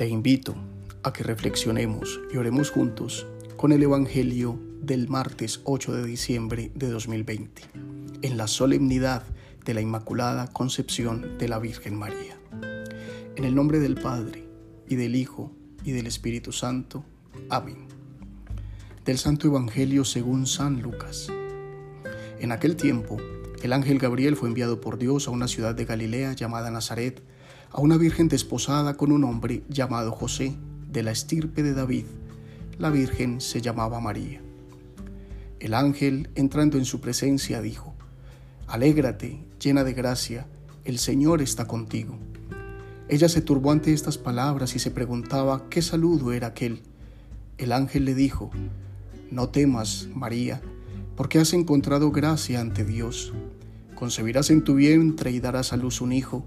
Te invito a que reflexionemos y oremos juntos con el Evangelio del martes 8 de diciembre de 2020, en la solemnidad de la Inmaculada Concepción de la Virgen María. En el nombre del Padre, y del Hijo, y del Espíritu Santo. Amén. Del Santo Evangelio según San Lucas. En aquel tiempo, el ángel Gabriel fue enviado por Dios a una ciudad de Galilea llamada Nazaret, a una virgen desposada con un hombre llamado José, de la estirpe de David. La virgen se llamaba María. El ángel, entrando en su presencia, dijo, Alégrate, llena de gracia, el Señor está contigo. Ella se turbó ante estas palabras y se preguntaba qué saludo era aquel. El ángel le dijo, No temas, María, porque has encontrado gracia ante Dios. Concebirás en tu vientre y darás a luz un hijo,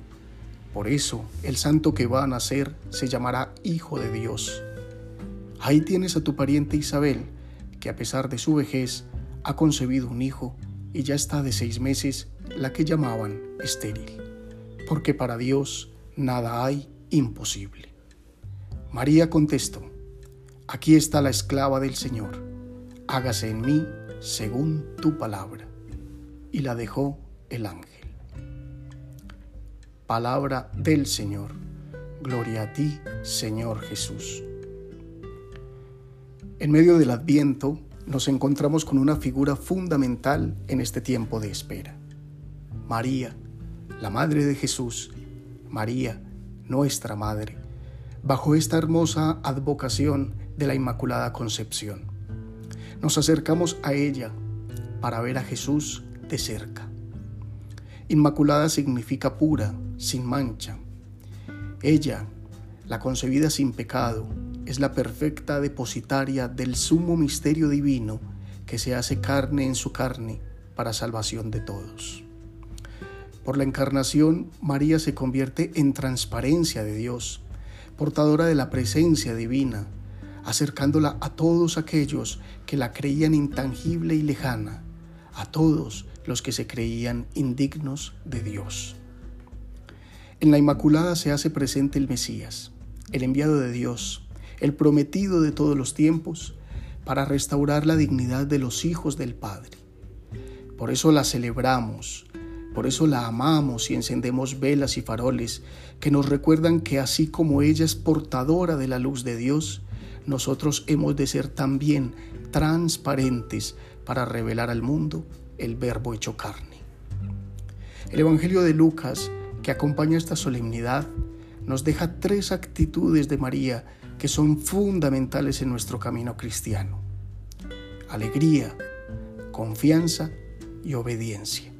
Por eso el santo que va a nacer se llamará Hijo de Dios. Ahí tienes a tu pariente Isabel, que a pesar de su vejez ha concebido un hijo y ya está de seis meses la que llamaban estéril, porque para Dios nada hay imposible. María contestó, aquí está la esclava del Señor, hágase en mí según tu palabra. Y la dejó el ángel. Palabra del Señor. Gloria a ti, Señor Jesús. En medio del adviento nos encontramos con una figura fundamental en este tiempo de espera. María, la Madre de Jesús, María, nuestra Madre, bajo esta hermosa advocación de la Inmaculada Concepción nos acercamos a ella para ver a Jesús de cerca. Inmaculada significa pura, sin mancha. Ella, la concebida sin pecado, es la perfecta depositaria del sumo misterio divino que se hace carne en su carne para salvación de todos. Por la encarnación, María se convierte en transparencia de Dios, portadora de la presencia divina, acercándola a todos aquellos que la creían intangible y lejana, a todos los que se creían indignos de Dios. En la Inmaculada se hace presente el Mesías, el enviado de Dios, el prometido de todos los tiempos, para restaurar la dignidad de los hijos del Padre. Por eso la celebramos, por eso la amamos y encendemos velas y faroles que nos recuerdan que así como ella es portadora de la luz de Dios, nosotros hemos de ser también transparentes para revelar al mundo el verbo hecho carne. El Evangelio de Lucas, que acompaña esta solemnidad, nos deja tres actitudes de María que son fundamentales en nuestro camino cristiano. Alegría, confianza y obediencia.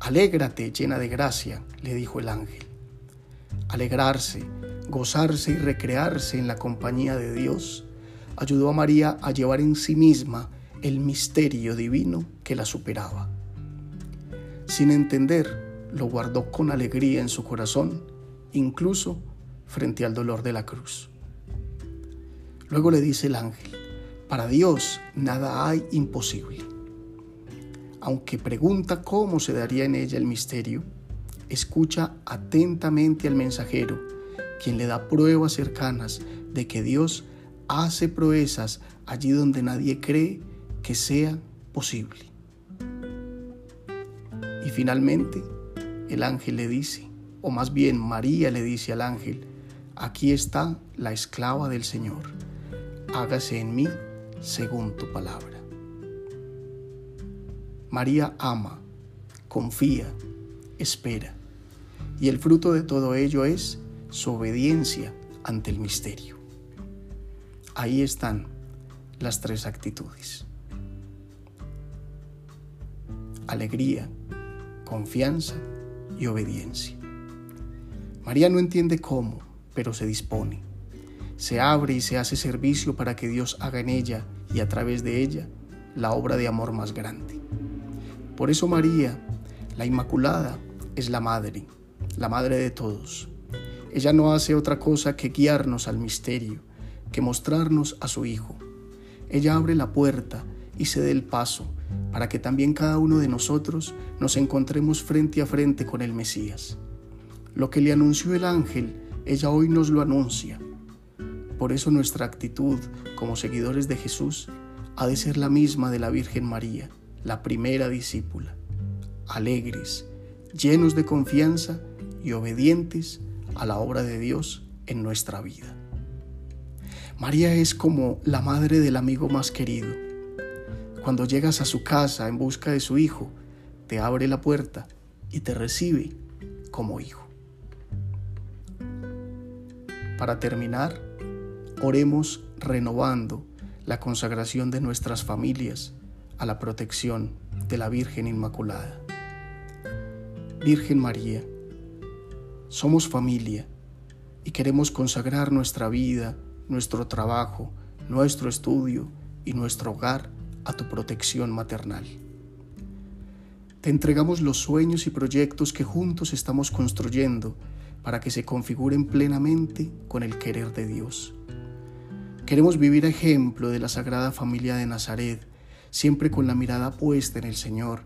Alégrate llena de gracia, le dijo el ángel. Alegrarse, gozarse y recrearse en la compañía de Dios, ayudó a María a llevar en sí misma el misterio divino que la superaba. Sin entender, lo guardó con alegría en su corazón, incluso frente al dolor de la cruz. Luego le dice el ángel, para Dios nada hay imposible. Aunque pregunta cómo se daría en ella el misterio, escucha atentamente al mensajero quien le da pruebas cercanas de que Dios hace proezas allí donde nadie cree que sea posible. Y finalmente, el ángel le dice, o más bien María le dice al ángel, aquí está la esclava del Señor, hágase en mí según tu palabra. María ama, confía, espera, y el fruto de todo ello es su obediencia ante el misterio. Ahí están las tres actitudes. Alegría, confianza y obediencia. María no entiende cómo, pero se dispone. se abre y se hace servicio para que Dios haga en ella y a través de ella la obra de amor más grande. Por eso María, la Inmaculada, es la Madre, la Madre de todos. Ella no hace otra cosa que guiarnos al misterio, que mostrarnos a su Hijo. Ella abre la puerta y cede el paso para que también cada uno de nosotros nos encontremos frente a frente con el Mesías. Lo que le anunció el ángel, ella hoy nos lo anuncia. Por eso nuestra actitud como seguidores de Jesús ha de ser la misma de la Virgen María, la primera discípula, alegres, llenos de confianza y obedientes a la obra de Dios en nuestra vida. María es como la madre del amigo más querido. Cuando llegas a su casa en busca de su hijo, te abre la puerta y te recibe como hijo. Para terminar, oremos renovando la consagración de nuestras familias a la protección de la Virgen Inmaculada. Virgen María, somos familia y queremos consagrar nuestra vida, nuestro trabajo, nuestro estudio y nuestro hogar a tu protección maternal. Te entregamos los sueños y proyectos que juntos estamos construyendo para que se configuren plenamente con el querer de Dios. Queremos vivir ejemplo de la Sagrada Familia de Nazaret, siempre con la mirada puesta en el Señor,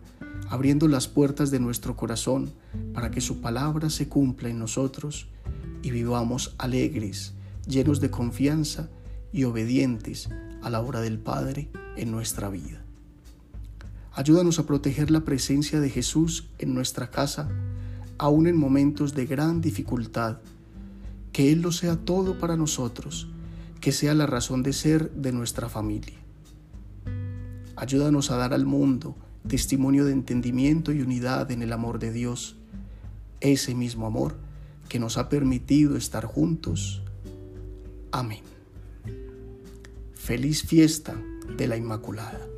abriendo las puertas de nuestro corazón para que su palabra se cumpla en nosotros y vivamos alegres, llenos de confianza y obedientes a la obra del Padre en nuestra vida. Ayúdanos a proteger la presencia de Jesús en nuestra casa, aun en momentos de gran dificultad. Que Él lo sea todo para nosotros, que sea la razón de ser de nuestra familia. Ayúdanos a dar al mundo testimonio de entendimiento y unidad en el amor de Dios, ese mismo amor que nos ha permitido estar juntos. Amén. Feliz fiesta de la Inmaculada.